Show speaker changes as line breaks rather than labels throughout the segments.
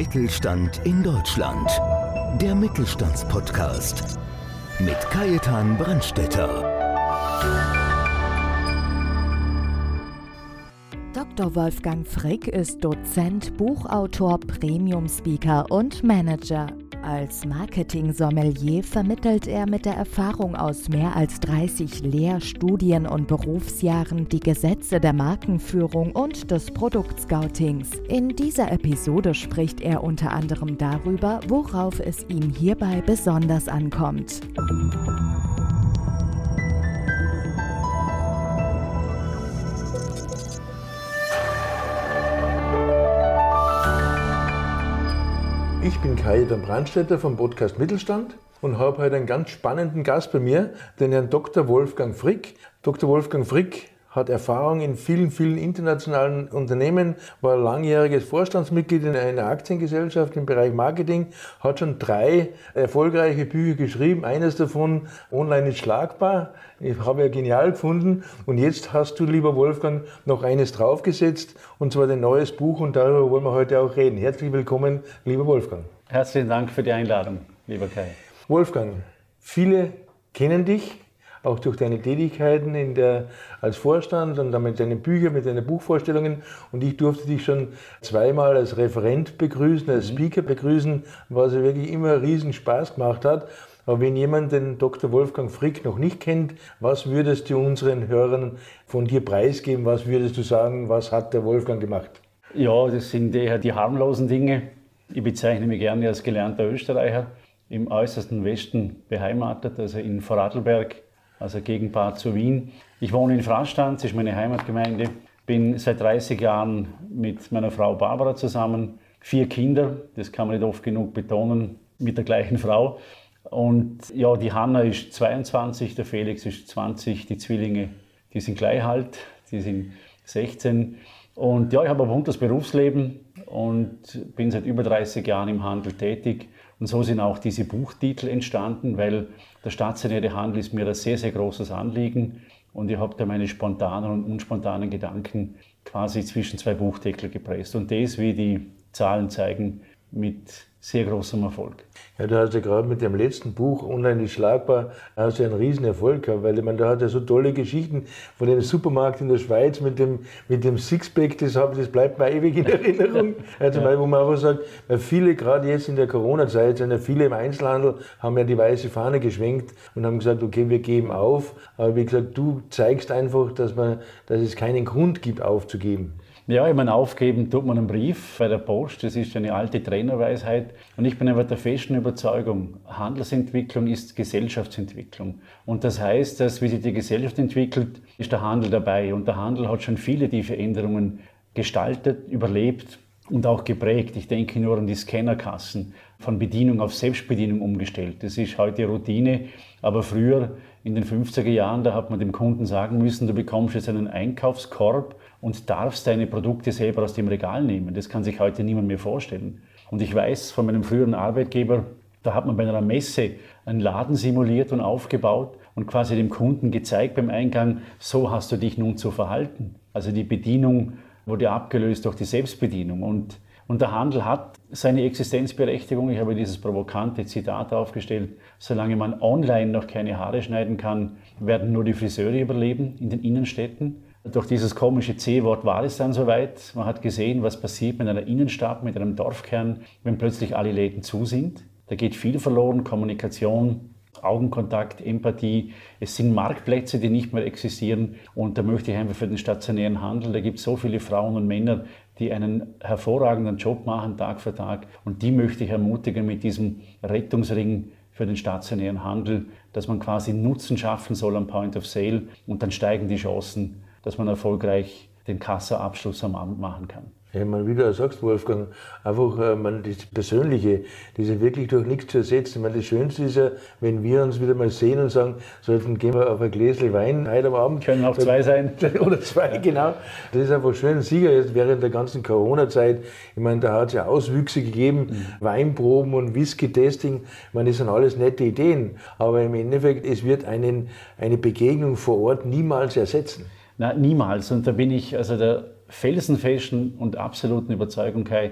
Mittelstand in Deutschland. Der Mittelstandspodcast mit Kajetan Brandstetter.
Dr. Wolfgang Frick ist Dozent, Buchautor, Premium-Speaker und Manager. Als Marketing-Sommelier vermittelt er mit der Erfahrung aus mehr als 30 Lehr-, Studien- und Berufsjahren die Gesetze der Markenführung und des Produktscoutings. In dieser Episode spricht er unter anderem darüber, worauf es ihm hierbei besonders ankommt.
Ich bin Kai Dan Brandstätter vom Podcast Mittelstand und habe heute einen ganz spannenden Gast bei mir, den Herrn Dr. Wolfgang Frick. Dr. Wolfgang Frick hat Erfahrung in vielen, vielen internationalen Unternehmen, war langjähriges Vorstandsmitglied in einer Aktiengesellschaft im Bereich Marketing, hat schon drei erfolgreiche Bücher geschrieben. Eines davon, Online ist schlagbar. Ich habe ja genial gefunden. Und jetzt hast du, lieber Wolfgang, noch eines draufgesetzt, und zwar dein neues Buch, und darüber wollen wir heute auch reden. Herzlich willkommen, lieber Wolfgang.
Herzlichen Dank für die Einladung, lieber Kai.
Wolfgang, viele kennen dich, auch durch deine Tätigkeiten in der, als Vorstand und dann mit deinen Büchern, mit deinen Buchvorstellungen. Und ich durfte dich schon zweimal als Referent begrüßen, als mhm. Speaker begrüßen, was wirklich immer riesen Spaß gemacht hat. Aber wenn jemand den Dr. Wolfgang Frick noch nicht kennt, was würdest du unseren Hörern von dir preisgeben? Was würdest du sagen, was hat der Wolfgang gemacht?
Ja, das sind eher die harmlosen Dinge. Ich bezeichne mich gerne als gelernter Österreicher, im äußersten Westen beheimatet, also in Vorarlberg also Gegenpart zu Wien. Ich wohne in Frastadt, das ist meine Heimatgemeinde. Bin seit 30 Jahren mit meiner Frau Barbara zusammen. Vier Kinder, das kann man nicht oft genug betonen, mit der gleichen Frau. Und ja, die Hanna ist 22, der Felix ist 20, die Zwillinge, die sind gleich alt, die sind 16. Und ja, ich habe ein buntes Berufsleben und bin seit über 30 Jahren im Handel tätig. Und so sind auch diese Buchtitel entstanden, weil der stationäre Handel ist mir ein sehr, sehr großes Anliegen. Und ich habe da meine spontanen und unspontanen Gedanken quasi zwischen zwei Buchdeckel gepresst. Und das, wie die Zahlen zeigen, mit sehr großem Erfolg.
Ja, du hast ja gerade mit dem letzten Buch Online ist schlagbar, hast du einen riesen Erfolg gehabt, weil ich meine, da hat ja so tolle Geschichten von dem Supermarkt in der Schweiz mit dem, mit dem Sixpack, das, hab, das bleibt mir ewig in Erinnerung. Also, ja. wo man einfach sagt, weil viele, gerade jetzt in der Corona-Zeit, sind ja viele im Einzelhandel, haben ja die weiße Fahne geschwenkt und haben gesagt, okay, wir geben auf. Aber wie gesagt, du zeigst einfach, dass, man, dass es keinen Grund gibt, aufzugeben.
Ja, ich meine, aufgeben tut man einen Brief bei der Post. Das ist eine alte Trainerweisheit. Und ich bin einfach der festen Überzeugung, Handelsentwicklung ist Gesellschaftsentwicklung. Und das heißt, dass, wie sich die Gesellschaft entwickelt, ist der Handel dabei. Und der Handel hat schon viele die Veränderungen gestaltet, überlebt und auch geprägt. Ich denke nur an die Scannerkassen, von Bedienung auf Selbstbedienung umgestellt. Das ist heute Routine, aber früher in den 50er Jahren, da hat man dem Kunden sagen müssen, du bekommst jetzt einen Einkaufskorb und darfst deine Produkte selber aus dem Regal nehmen. Das kann sich heute niemand mehr vorstellen. Und ich weiß von meinem früheren Arbeitgeber, da hat man bei einer Messe einen Laden simuliert und aufgebaut und quasi dem Kunden gezeigt beim Eingang, so hast du dich nun zu verhalten. Also die Bedienung wurde abgelöst durch die Selbstbedienung. Und, und der Handel hat seine Existenzberechtigung. Ich habe dieses provokante Zitat aufgestellt. Solange man online noch keine Haare schneiden kann, werden nur die Friseure überleben in den Innenstädten. Durch dieses komische C-Wort war es dann soweit. Man hat gesehen, was passiert mit einer Innenstadt, mit einem Dorfkern, wenn plötzlich alle Läden zu sind. Da geht viel verloren, Kommunikation, Augenkontakt, Empathie. Es sind Marktplätze, die nicht mehr existieren. Und da möchte ich einfach für den stationären Handel, da gibt es so viele Frauen und Männer, die einen hervorragenden Job machen, Tag für Tag. Und die möchte ich ermutigen mit diesem Rettungsring für den stationären Handel, dass man quasi Nutzen schaffen soll am Point of Sale und dann steigen die Chancen dass man erfolgreich den Kassaabschluss am Abend machen kann.
Ja, man, wie du sagst, Wolfgang, einfach äh, man, das Persönliche, das ist wirklich durch nichts zu ersetzen. Ich meine, das Schönste ist ja, wenn wir uns wieder mal sehen und sagen, sollten gehen wir auf ein Gläschen Wein heute am Abend.
Können auch zwei sein.
Oder zwei, ja. genau. Das ist einfach schön. Sicher jetzt während der ganzen Corona-Zeit, ich meine, da hat es ja Auswüchse gegeben, mhm. Weinproben und Whisky-Testing. Ich meine, das sind alles nette Ideen. Aber im Endeffekt, es wird einen, eine Begegnung vor Ort niemals ersetzen.
Na, niemals. Und da bin ich also der felsenfesten und absoluten Überzeugung, Kai,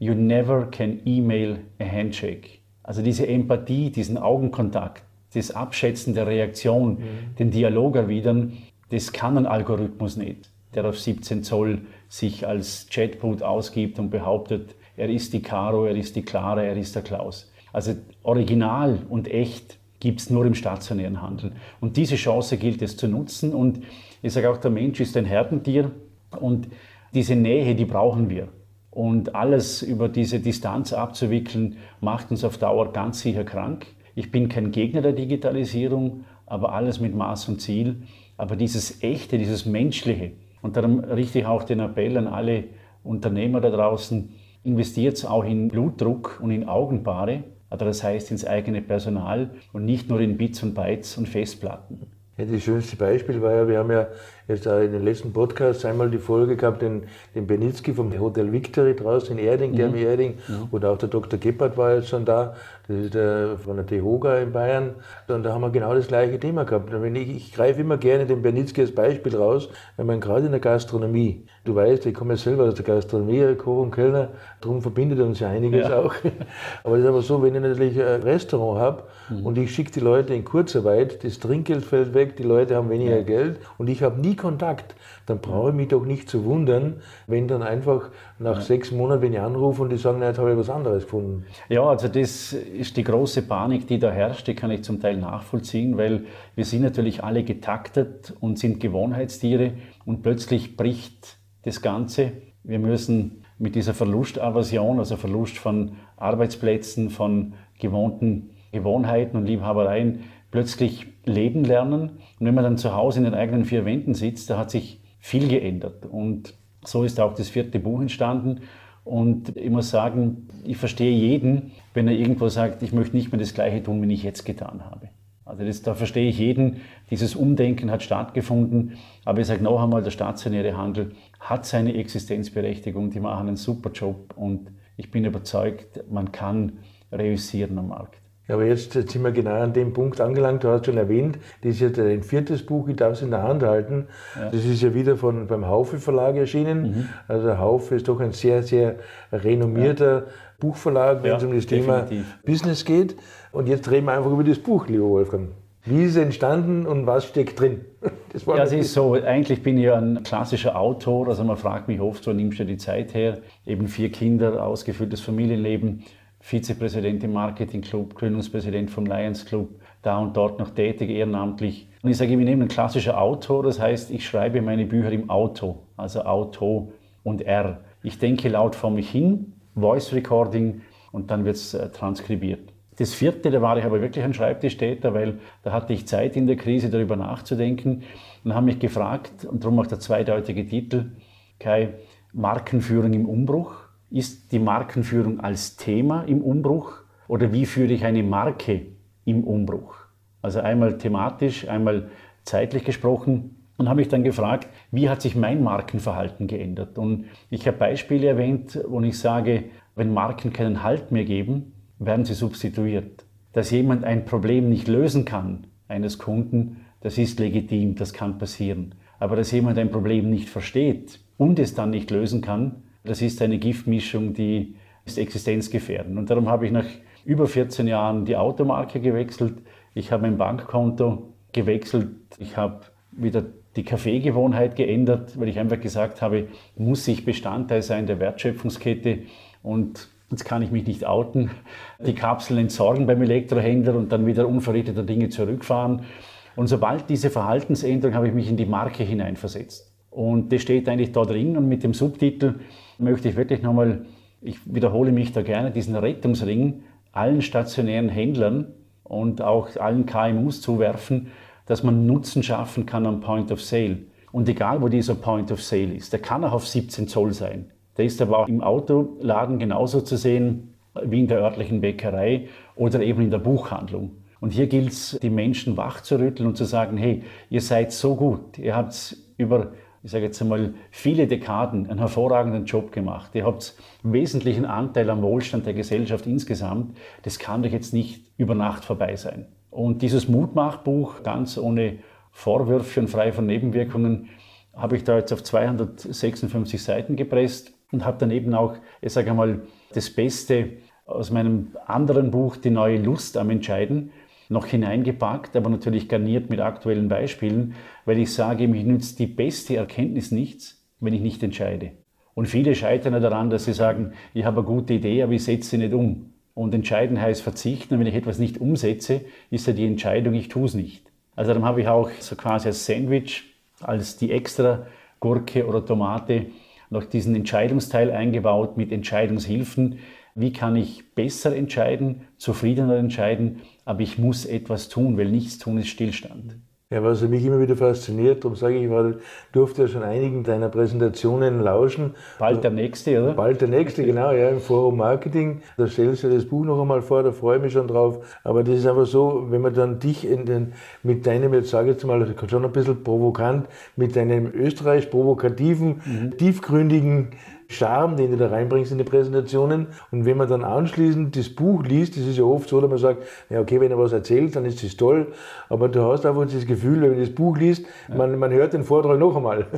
You never can email a handshake. Also diese Empathie, diesen Augenkontakt, das Abschätzen der Reaktion, mhm. den Dialog erwidern, das kann ein Algorithmus nicht, der auf 17 Zoll sich als Chatbot ausgibt und behauptet, er ist die Caro, er ist die Clara, er ist der Klaus. Also original und echt gibt es nur im stationären Handel. Und diese Chance gilt es zu nutzen. Und ich sage auch, der Mensch ist ein Herdentier und diese Nähe, die brauchen wir. Und alles über diese Distanz abzuwickeln, macht uns auf Dauer ganz sicher krank. Ich bin kein Gegner der Digitalisierung, aber alles mit Maß und Ziel. Aber dieses Echte, dieses Menschliche, und darum richte ich auch den Appell an alle Unternehmer da draußen, investiert auch in Blutdruck und in Augenpaare, also das heißt ins eigene Personal und nicht nur in Bits und Bytes und Festplatten.
Ja, das schönste Beispiel war ja, wir haben ja jetzt auch in den letzten Podcasts einmal die Folge gehabt, den, den Benitzki vom Hotel Victory draußen in Erding, mhm. der Erding, mhm. und auch der Dr. Gebhardt war jetzt schon da, das ist der von der TEHOGA in Bayern, und da haben wir genau das gleiche Thema gehabt. Ich, ich greife immer gerne den Benitzki als Beispiel raus, wenn man gerade in der Gastronomie, du weißt, ich komme ja selber aus der Gastronomie, Koch und Kellner, darum verbindet uns ja einiges ja. auch. Aber das ist aber so, wenn ich natürlich ein Restaurant habe mhm. und ich schicke die Leute in Kurzarbeit, das Trinkgeld fällt weg, die Leute haben weniger ja. Geld und ich habe nie Kontakt, dann brauche ich mich doch nicht zu wundern, wenn dann einfach nach ja. sechs Monaten, wenn ich anrufe und die sagen, na, jetzt habe ich was anderes gefunden.
Ja, also das ist die große Panik, die da herrscht, die kann ich zum Teil nachvollziehen, weil wir sind natürlich alle getaktet und sind Gewohnheitstiere und plötzlich bricht das Ganze. Wir müssen mit dieser Verlustaversion, also Verlust von Arbeitsplätzen, von gewohnten Gewohnheiten und Liebhabereien, plötzlich leben lernen. Und wenn man dann zu Hause in den eigenen vier Wänden sitzt, da hat sich viel geändert. Und so ist auch das vierte Buch entstanden. Und ich muss sagen, ich verstehe jeden, wenn er irgendwo sagt, ich möchte nicht mehr das Gleiche tun, wie ich jetzt getan habe. Also das, da verstehe ich jeden, dieses Umdenken hat stattgefunden. Aber ich sage noch einmal, der stationäre Handel hat seine Existenzberechtigung, die machen einen super Job und ich bin überzeugt, man kann reüssieren am Markt.
Ja, aber jetzt sind wir genau an dem Punkt angelangt, du hast schon erwähnt, das ist ja dein viertes Buch, ich darf es in der Hand halten. Ja. Das ist ja wieder von, beim Haufe Verlag erschienen. Mhm. Also Haufe ist doch ein sehr, sehr renommierter ja. Buchverlag, wenn ja, es um das definitiv. Thema Business geht. Und jetzt reden wir einfach über das Buch, lieber Wolfgang. Wie ist es entstanden und was steckt drin?
Das ja, es ist so, eigentlich bin ich ein klassischer Autor, also man fragt mich oft, wo nimmst du die Zeit her? Eben vier Kinder, ausgefülltes Familienleben Vizepräsident im Marketing Club, Gründungspräsident vom Lions Club, da und dort noch tätig, ehrenamtlich. Und ich sage, ich bin eben ein klassischer Autor, das heißt, ich schreibe meine Bücher im Auto, also Auto und R. Ich denke laut vor mich hin, Voice Recording und dann wird es äh, transkribiert. Das vierte, da war ich aber wirklich ein Schreibtischtäter, weil da hatte ich Zeit in der Krise darüber nachzudenken und habe mich gefragt, und darum auch der zweideutige Titel, Kai, Markenführung im Umbruch. Ist die Markenführung als Thema im Umbruch oder wie führe ich eine Marke im Umbruch? Also einmal thematisch, einmal zeitlich gesprochen. Und habe ich dann gefragt, wie hat sich mein Markenverhalten geändert? Und ich habe Beispiele erwähnt, wo ich sage, wenn Marken keinen Halt mehr geben, werden sie substituiert. Dass jemand ein Problem nicht lösen kann, eines Kunden, das ist legitim, das kann passieren. Aber dass jemand ein Problem nicht versteht und es dann nicht lösen kann, das ist eine Giftmischung, die ist existenzgefährdend. Und darum habe ich nach über 14 Jahren die Automarke gewechselt. Ich habe mein Bankkonto gewechselt. Ich habe wieder die Kaffeegewohnheit geändert, weil ich einfach gesagt habe, muss ich Bestandteil sein der Wertschöpfungskette und jetzt kann ich mich nicht outen, die Kapseln entsorgen beim Elektrohändler und dann wieder unverrichteter Dinge zurückfahren. Und sobald diese Verhaltensänderung habe ich mich in die Marke hineinversetzt. Und das steht eigentlich da drin und mit dem Subtitel möchte ich wirklich nochmal, ich wiederhole mich da gerne, diesen Rettungsring allen stationären Händlern und auch allen KMUs zuwerfen, dass man Nutzen schaffen kann am Point of Sale. Und egal, wo dieser Point of Sale ist, der kann auch auf 17 Zoll sein. Der ist aber auch im Autoladen genauso zu sehen wie in der örtlichen Bäckerei oder eben in der Buchhandlung. Und hier gilt es, die Menschen wach zu rütteln und zu sagen, hey, ihr seid so gut, ihr habt über ich sage jetzt einmal, viele Dekaden einen hervorragenden Job gemacht. Ihr habt wesentlichen Anteil am Wohlstand der Gesellschaft insgesamt. Das kann doch jetzt nicht über Nacht vorbei sein. Und dieses Mutmachbuch, ganz ohne Vorwürfe und frei von Nebenwirkungen, habe ich da jetzt auf 256 Seiten gepresst. und habe dann eben auch, ich sage einmal, das Beste aus meinem anderen Buch, Die neue Lust am Entscheiden, noch hineingepackt, aber natürlich garniert mit aktuellen Beispielen, weil ich sage, mich nützt die beste Erkenntnis nichts, wenn ich nicht entscheide. Und viele scheitern ja daran, dass sie sagen, ich habe eine gute Idee, aber ich setze sie nicht um. Und entscheiden heißt verzichten. Und wenn ich etwas nicht umsetze, ist ja die Entscheidung, ich tue es nicht. Also dann habe ich auch so quasi als Sandwich, als die extra Gurke oder Tomate noch diesen Entscheidungsteil eingebaut mit Entscheidungshilfen. Wie kann ich besser entscheiden, zufriedener entscheiden, aber ich muss etwas tun, weil nichts tun ist Stillstand.
Ja, was mich immer wieder fasziniert, darum sage ich, ich durfte ja schon einigen deiner Präsentationen lauschen.
Bald der nächste, oder?
Bald der nächste, genau, ja, im Forum Marketing. Da stellst du das Buch noch einmal vor, da freue ich mich schon drauf. Aber das ist einfach so, wenn man dann dich in den, mit deinem, jetzt sage ich jetzt mal, schon ein bisschen provokant, mit deinem österreichisch provokativen, mhm. tiefgründigen Charme, den du da reinbringst in die Präsentationen. Und wenn man dann anschließend das Buch liest, das ist ja oft so, dass man sagt, ja okay, wenn er was erzählt, dann ist das toll. Aber du hast einfach das Gefühl, wenn du das Buch liest, man, man hört den Vortrag noch einmal.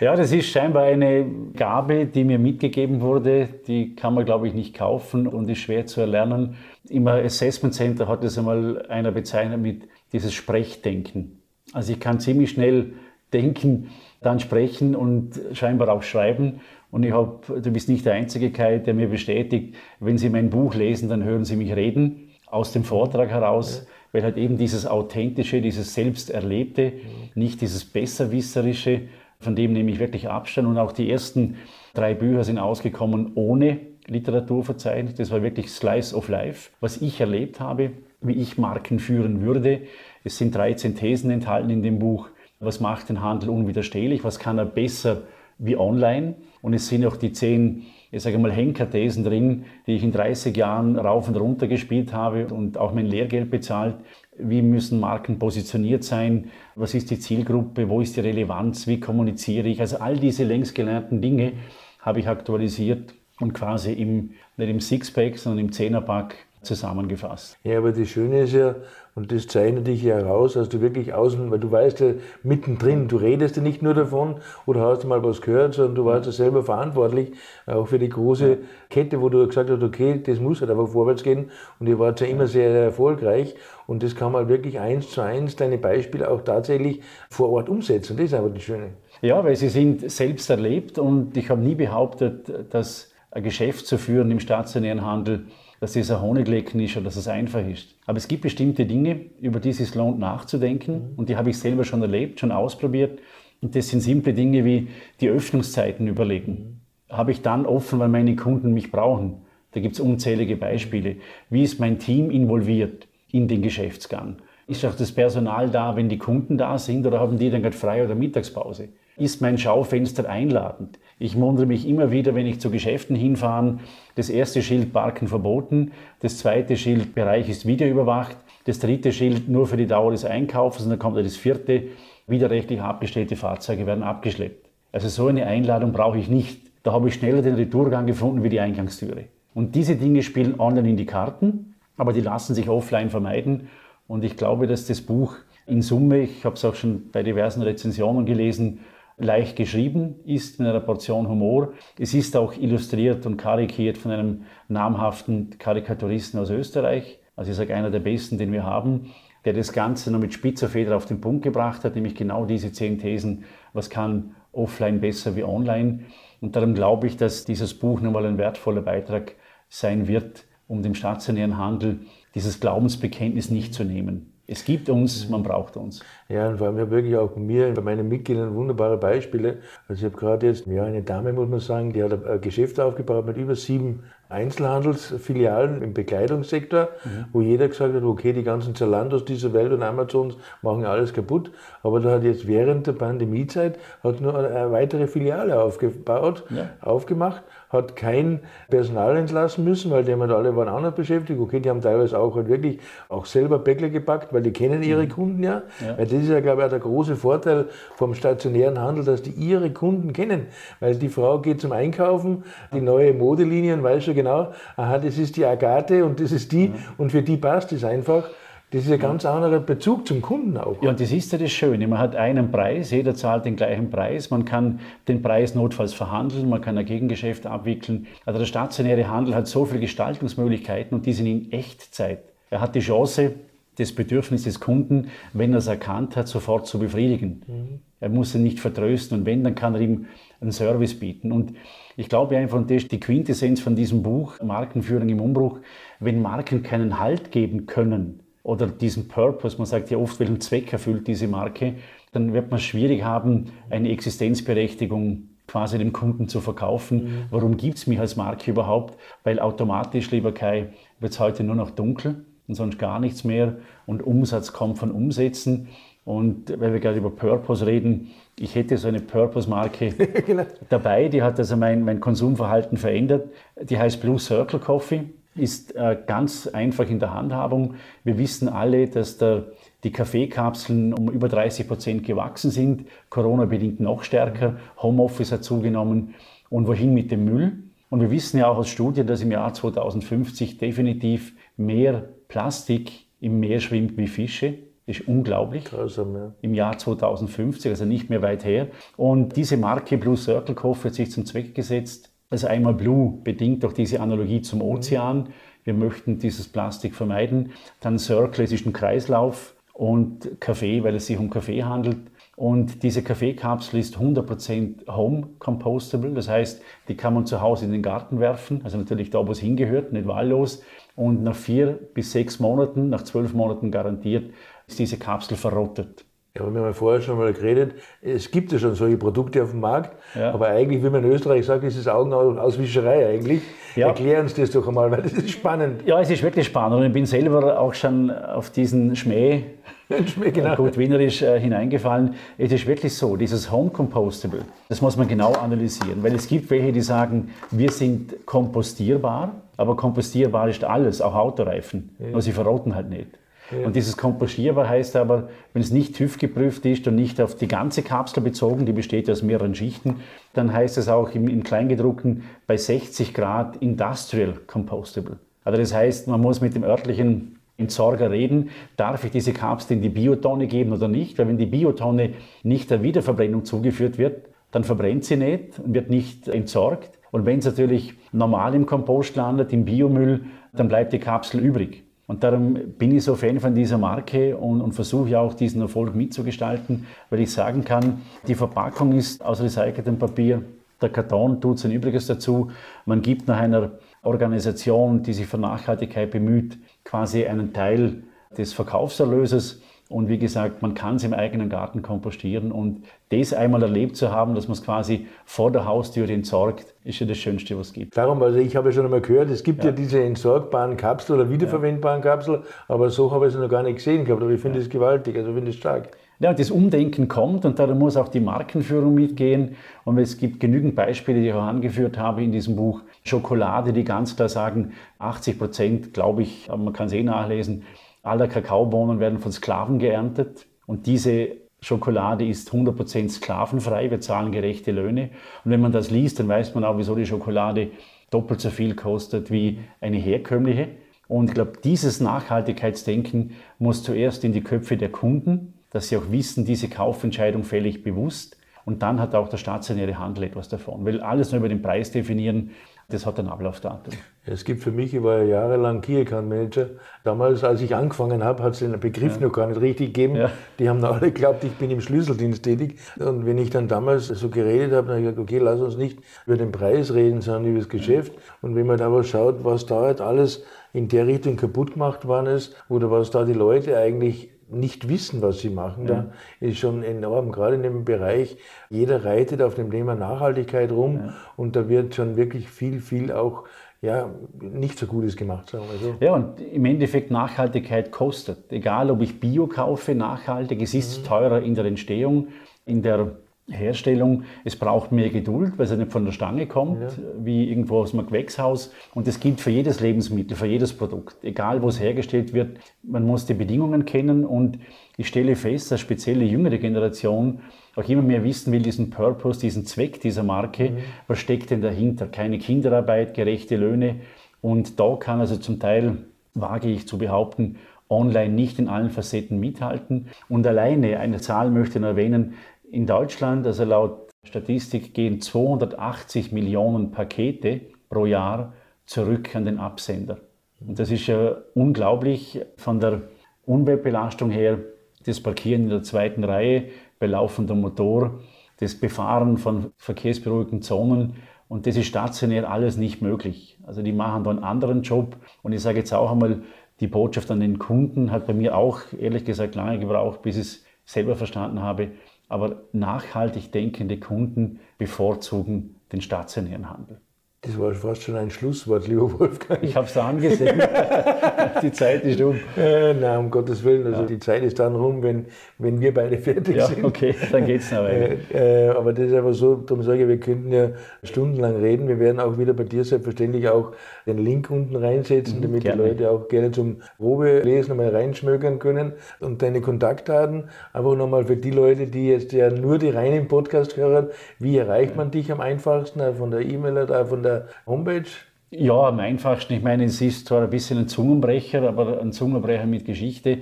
Ja, das ist scheinbar eine Gabe, die mir mitgegeben wurde. Die kann man, glaube ich, nicht kaufen und ist schwer zu erlernen. Im Assessment Center hat es einmal einer bezeichnet mit dieses Sprechdenken. Also ich kann ziemlich schnell denken, dann sprechen und scheinbar auch schreiben. Und ich habe, du bist nicht der einzige Kai, der mir bestätigt, wenn Sie mein Buch lesen, dann hören Sie mich reden aus dem Vortrag heraus, ja. weil halt eben dieses Authentische, dieses Selbsterlebte, ja. nicht dieses Besserwisserische, von dem nehme ich wirklich Abstand. Und auch die ersten drei Bücher sind ausgekommen ohne Literaturverzeichnis. Das war wirklich Slice of Life, was ich erlebt habe, wie ich Marken führen würde. Es sind 13 Thesen enthalten in dem Buch. Was macht den Handel unwiderstehlich? Was kann er besser wie online? Und es sind auch die zehn, ich sage mal, Henkerthesen drin, die ich in 30 Jahren rauf und runter gespielt habe und auch mein Lehrgeld bezahlt. Wie müssen Marken positioniert sein? Was ist die Zielgruppe? Wo ist die Relevanz? Wie kommuniziere ich? Also all diese längst gelernten Dinge habe ich aktualisiert und quasi im, nicht im Sixpack, sondern im Zehnerpack zusammengefasst.
Ja, aber das Schöne ist ja, und das zeichnet dich ja heraus, dass du wirklich außen, weil du weißt ja mittendrin, du redest ja nicht nur davon oder hast mal was gehört, sondern du warst ja selber verantwortlich, auch für die große Kette, wo du gesagt hast, okay, das muss halt einfach vorwärts gehen. Und ihr wart ja immer sehr, sehr erfolgreich. Und das kann man wirklich eins zu eins, deine Beispiele auch tatsächlich vor Ort umsetzen. Das ist einfach das Schöne.
Ja, weil sie sind selbst erlebt. Und ich habe nie behauptet, dass ein Geschäft zu führen im stationären Handel dass das ein Honiglecken ist oder dass es einfach ist. Aber es gibt bestimmte Dinge, über die es sich lohnt nachzudenken mhm. und die habe ich selber schon erlebt, schon ausprobiert. Und das sind simple Dinge wie die Öffnungszeiten überlegen. Mhm. Habe ich dann offen, weil meine Kunden mich brauchen? Da gibt es unzählige Beispiele. Wie ist mein Team involviert in den Geschäftsgang? Ist auch das Personal da, wenn die Kunden da sind oder haben die dann gerade frei oder Mittagspause? Ist mein Schaufenster einladend? Ich wundere mich immer wieder, wenn ich zu Geschäften hinfahre, das erste Schild Parken verboten, das zweite Schild Bereich ist videoüberwacht, das dritte Schild nur für die Dauer des Einkaufs und dann kommt das vierte, widerrechtlich abgestellte Fahrzeuge werden abgeschleppt. Also so eine Einladung brauche ich nicht. Da habe ich schneller den Retourgang gefunden wie die Eingangstüre. Und diese Dinge spielen online in die Karten, aber die lassen sich offline vermeiden. Und ich glaube, dass das Buch in Summe, ich habe es auch schon bei diversen Rezensionen gelesen, leicht geschrieben ist mit einer Portion Humor. Es ist auch illustriert und karikiert von einem namhaften Karikaturisten aus Österreich. Also ich sage einer der besten, den wir haben, der das Ganze noch mit spitzer Feder auf den Punkt gebracht hat, nämlich genau diese zehn Thesen, was kann offline besser wie online. Und darum glaube ich, dass dieses Buch nochmal ein wertvoller Beitrag sein wird, um dem stationären Handel dieses Glaubensbekenntnis nicht zu nehmen. Es gibt uns, man braucht uns.
Ja, und vor allem, ich habe wirklich auch bei mir, bei meinen Mitgliedern wunderbare Beispiele. Also ich habe gerade jetzt, ja, eine Dame, muss man sagen, die hat ein Geschäft aufgebaut mit über sieben Einzelhandelsfilialen im Bekleidungssektor, mhm. wo jeder gesagt hat, okay, die ganzen Zalandos dieser Welt und Amazons machen alles kaputt. Aber da hat jetzt während der Pandemiezeit hat nur eine weitere Filiale aufgebaut, ja. aufgemacht hat kein Personal entlassen müssen, weil die haben alle waren anders beschäftigt. Okay, die haben teilweise auch halt wirklich auch selber Bäckler gepackt, weil die kennen ihre mhm. Kunden ja. ja. Weil das ist ja, glaube ich, auch der große Vorteil vom stationären Handel, dass die ihre Kunden kennen. Weil die Frau geht zum Einkaufen, die neue Modelinie und weiß schon genau, aha, das ist die Agathe und das ist die ja. und für die passt es einfach. Das ist ein ganz anderer Bezug zum Kunden auch.
Ja, und das ist ja das Schöne. Man hat einen Preis, jeder zahlt den gleichen Preis. Man kann den Preis notfalls verhandeln, man kann ein Gegengeschäft abwickeln. Also der stationäre Handel hat so viele Gestaltungsmöglichkeiten und die sind in Echtzeit. Er hat die Chance, das Bedürfnis des Kunden, wenn er es erkannt hat, sofort zu befriedigen. Mhm. Er muss ihn nicht vertrösten und wenn, dann kann er ihm einen Service bieten. Und ich glaube einfach, und das ist die Quintessenz von diesem Buch, Markenführung im Umbruch, wenn Marken keinen Halt geben können oder diesen Purpose, man sagt ja oft, welchen Zweck erfüllt diese Marke, dann wird man schwierig haben, eine Existenzberechtigung quasi dem Kunden zu verkaufen. Mhm. Warum gibt es mich als Marke überhaupt? Weil automatisch, lieber Kai, wird es heute nur noch dunkel und sonst gar nichts mehr und Umsatz kommt von Umsätzen. Und weil wir gerade über Purpose reden, ich hätte so eine Purpose-Marke genau. dabei, die hat also mein, mein Konsumverhalten verändert. Die heißt Blue Circle Coffee, ist äh, ganz einfach in der Handhabung. Wir wissen alle, dass der, die Kaffeekapseln um über 30 Prozent gewachsen sind, Corona-bedingt noch stärker, Homeoffice hat zugenommen. Und wohin mit dem Müll? Und wir wissen ja auch aus Studien, dass im Jahr 2050 definitiv mehr Plastik im Meer schwimmt wie Fische. Das ist unglaublich. Grausam, ja. Im Jahr 2050, also nicht mehr weit her. Und diese Marke Blue Circle Coffee hat sich zum Zweck gesetzt, also einmal Blue bedingt durch diese Analogie zum Ozean. Wir möchten dieses Plastik vermeiden. Dann Circle, es ist ein Kreislauf und Kaffee, weil es sich um Kaffee handelt. Und diese Kaffeekapsel ist 100% home compostable, das heißt, die kann man zu Hause in den Garten werfen, also natürlich da, wo es hingehört, nicht wahllos. Und nach vier bis sechs Monaten, nach zwölf Monaten garantiert, ist diese Kapsel verrottet.
Ja, wir haben vorher schon mal geredet, es gibt ja schon solche Produkte auf dem Markt, ja. aber eigentlich, wie man in Österreich sagt, ist es Augenauswischerei eigentlich. Ja. Erklär uns das doch einmal, weil das ist spannend.
Ja, es ist wirklich spannend und ich bin selber auch schon auf diesen Schmäh, Schmäh genau. gut wienerisch, äh, hineingefallen. Es ist wirklich so, dieses Home Compostable, das muss man genau analysieren, weil es gibt welche, die sagen, wir sind kompostierbar, aber kompostierbar ist alles, auch Autoreifen, ja. nur sie verrotten halt nicht. Und dieses Kompostierbar heißt aber, wenn es nicht TÜV geprüft ist und nicht auf die ganze Kapsel bezogen, die besteht aus mehreren Schichten, dann heißt es auch im, im Kleingedruckten bei 60 Grad Industrial Compostable. Also das heißt, man muss mit dem örtlichen Entsorger reden, darf ich diese Kapsel in die Biotonne geben oder nicht, weil wenn die Biotonne nicht der Wiederverbrennung zugeführt wird, dann verbrennt sie nicht und wird nicht entsorgt. Und wenn es natürlich normal im Kompost landet, im Biomüll, dann bleibt die Kapsel übrig. Und darum bin ich so Fan von dieser Marke und, und versuche auch diesen Erfolg mitzugestalten, weil ich sagen kann, die Verpackung ist aus recyceltem Papier, der Karton tut sein Übriges dazu. Man gibt nach einer Organisation, die sich für Nachhaltigkeit bemüht, quasi einen Teil des Verkaufserlöses und wie gesagt, man kann es im eigenen Garten kompostieren. Und das einmal erlebt zu haben, dass man es quasi vor der Haustür entsorgt, ist ja das Schönste, was es gibt.
Darum, also ich habe ja schon einmal gehört, es gibt ja, ja diese entsorgbaren Kapsel oder wiederverwendbaren ja. Kapsel, aber so habe ich es noch gar nicht gesehen gehabt. Aber ich finde es ja. gewaltig, also finde es stark.
Ja, das Umdenken kommt und da muss auch die Markenführung mitgehen. Und es gibt genügend Beispiele, die ich auch angeführt habe in diesem Buch. Schokolade, die ganz klar sagen, 80 Prozent, glaube ich, aber man kann es eh nachlesen, aller Kakaobohnen werden von Sklaven geerntet und diese Schokolade ist 100% sklavenfrei, wir zahlen gerechte Löhne. Und wenn man das liest, dann weiß man auch, wieso die Schokolade doppelt so viel kostet wie eine herkömmliche. Und ich glaube, dieses Nachhaltigkeitsdenken muss zuerst in die Köpfe der Kunden, dass sie auch wissen, diese Kaufentscheidung fälle ich bewusst. Und dann hat auch der stationäre Handel etwas davon. Weil alles nur über den Preis definieren, das hat ein Ablaufdatum.
Es gibt für mich, ich war ja jahrelang Key Account Manager. Damals, als ich angefangen habe, hat es den Begriff ja. noch gar nicht richtig gegeben. Ja. Die haben alle geglaubt, ich bin im Schlüsseldienst tätig. Und wenn ich dann damals so geredet habe, dann habe ich gesagt, okay, lass uns nicht über den Preis reden, sondern über das Geschäft. Und wenn man da was schaut, was da halt alles in der Richtung kaputt gemacht worden ist, oder was da die Leute eigentlich nicht wissen, was sie machen, ja. da ist schon enorm, gerade in dem Bereich, jeder reitet auf dem Thema Nachhaltigkeit rum ja. und da wird schon wirklich viel, viel auch ja, nicht so Gutes gemacht, sagen wir so.
Ja, und im Endeffekt Nachhaltigkeit kostet. Egal, ob ich Bio kaufe, nachhaltig, es ist mhm. teurer in der Entstehung, in der Herstellung. Es braucht mehr Geduld, weil es ja nicht von der Stange kommt, ja. wie irgendwo aus einem Gewächshaus. Und das gilt für jedes Lebensmittel, für jedes Produkt. Egal, wo es hergestellt wird, man muss die Bedingungen kennen. Und ich stelle fest, dass speziell die jüngere Generation auch immer mehr wissen will, diesen Purpose, diesen Zweck dieser Marke. Mhm. Was steckt denn dahinter? Keine Kinderarbeit, gerechte Löhne. Und da kann also zum Teil, wage ich zu behaupten, online nicht in allen Facetten mithalten. Und alleine, eine Zahl möchte ich noch erwähnen, in Deutschland, also laut Statistik, gehen 280 Millionen Pakete pro Jahr zurück an den Absender. Und das ist ja unglaublich von der Umweltbelastung her, das Parkieren in der zweiten Reihe bei laufendem Motor, das Befahren von verkehrsberuhigten Zonen und das ist stationär alles nicht möglich. Also die machen da einen anderen Job und ich sage jetzt auch einmal, die Botschaft an den Kunden hat bei mir auch ehrlich gesagt lange gebraucht, bis ich es selber verstanden habe. Aber nachhaltig denkende Kunden bevorzugen den stationären Handel.
Das war fast schon ein Schlusswort, lieber Wolfgang.
Ich habe es da angesehen. die Zeit ist um.
Äh, nein, um Gottes Willen. Also ja. die Zeit ist dann rum, wenn, wenn wir beide fertig
ja,
sind.
okay, dann geht es noch weiter.
Äh, äh, aber das ist einfach so, darum sage ich, wir könnten ja stundenlang reden. Wir werden auch wieder bei dir selbstverständlich auch den Link unten reinsetzen, mhm, damit gerne. die Leute auch gerne zum Probe-Lesen nochmal reinschmökern können. Und deine Kontaktdaten, einfach nochmal für die Leute, die jetzt ja nur die reinen Podcast hören, wie erreicht man dich am einfachsten? Von der E-Mail oder von der der Homepage?
Ja, am einfachsten. Ich meine, es ist zwar ein bisschen ein Zungenbrecher, aber ein Zungenbrecher mit Geschichte.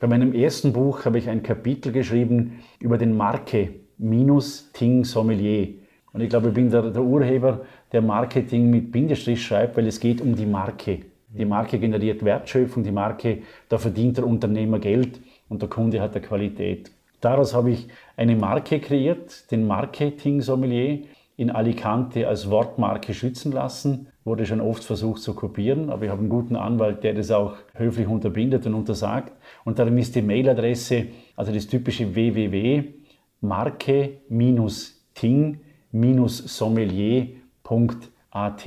Bei meinem ersten Buch habe ich ein Kapitel geschrieben über den Marke minus Ting Sommelier. Und ich glaube, ich bin der, der Urheber, der Marketing mit Bindestrich schreibt, weil es geht um die Marke. Die Marke generiert Wertschöpfung, die Marke, da verdient der Unternehmer Geld und der Kunde hat der Qualität. Daraus habe ich eine Marke kreiert, den Marketing Sommelier in Alicante als Wortmarke schützen lassen. Wurde schon oft versucht zu kopieren, aber ich habe einen guten Anwalt, der das auch höflich unterbindet und untersagt. Und darum ist die Mailadresse, also das typische www.marke-ting-sommelier.at.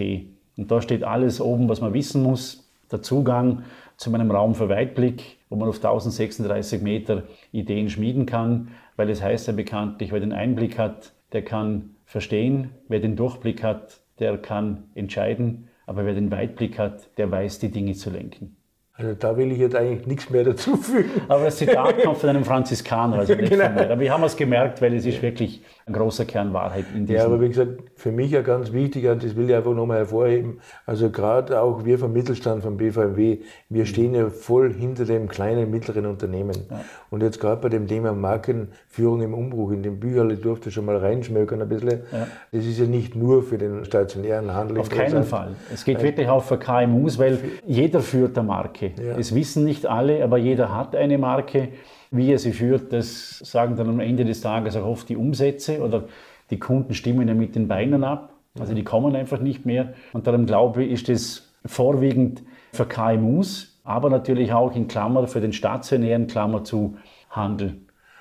Und da steht alles oben, was man wissen muss. Der Zugang zu meinem Raum für Weitblick, wo man auf 1036 Meter Ideen schmieden kann, weil es heißt ja bekanntlich, wer den Einblick hat, der kann verstehen. Wer den Durchblick hat, der kann entscheiden. Aber wer den Weitblick hat, der weiß, die Dinge zu lenken.
Also da will ich jetzt eigentlich nichts mehr dazu fügen.
Aber das Zitat kommt von einem Franziskaner, also nicht genau. von mir. Aber wir haben es gemerkt, weil es ist wirklich ein großer Kern Wahrheit in diesem.
Ja, aber wie gesagt, für mich ja ganz wichtig, und das will ich einfach nochmal hervorheben, also gerade auch wir vom Mittelstand, vom BVMW, wir mhm. stehen ja voll hinter dem kleinen, mittleren Unternehmen. Ja. Und jetzt gerade bei dem Thema Markenführung im Umbruch, in dem Bücherle durfte schon mal reinschmökern ein bisschen, ja. das ist ja nicht nur für den stationären Handel.
Auf keinen Fall. Es geht wirklich auch für KMUs, weil jeder führt der Marke. Marke. Ja. Das wissen nicht alle, aber jeder hat eine Marke. Wie er sie führt, das sagen dann am Ende des Tages auch oft die Umsätze oder die Kunden stimmen ja mit den Beinen ab. Also die kommen einfach nicht mehr. Und darum glaube ich, ist das vorwiegend für KMUs, aber natürlich auch in Klammer für den stationären Klammer zu Handel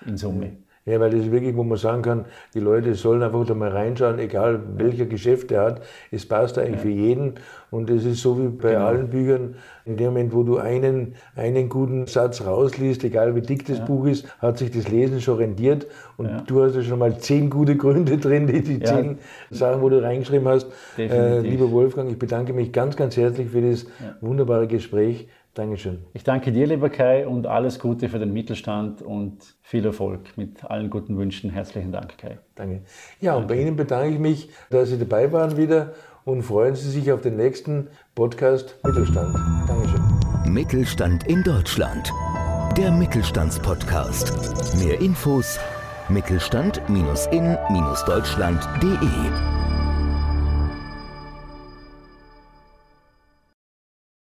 in Summe.
Ja, weil das ist wirklich, wo man sagen kann, die Leute sollen einfach da mal reinschauen, egal welcher Geschäft er hat. Es passt eigentlich ja. für jeden. Und es ist so wie bei genau. allen Büchern, in dem Moment, wo du einen, einen guten Satz rausliest, egal wie dick das ja. Buch ist, hat sich das Lesen schon rendiert. Und ja. du hast ja schon mal zehn gute Gründe drin, die, die zehn Sachen, wo du reingeschrieben hast. Äh, lieber Wolfgang, ich bedanke mich ganz, ganz herzlich für das wunderbare Gespräch. Dankeschön.
Ich danke dir, lieber Kai, und alles Gute für den Mittelstand und viel Erfolg mit allen guten Wünschen. Herzlichen Dank, Kai.
Danke. Ja, und bei Ihnen bedanke ich mich, dass Sie dabei waren wieder und freuen Sie sich auf den nächsten Podcast Mittelstand. Dankeschön.
Mittelstand in Deutschland. Der Mittelstandspodcast. Mehr Infos mittelstand-in-deutschland.de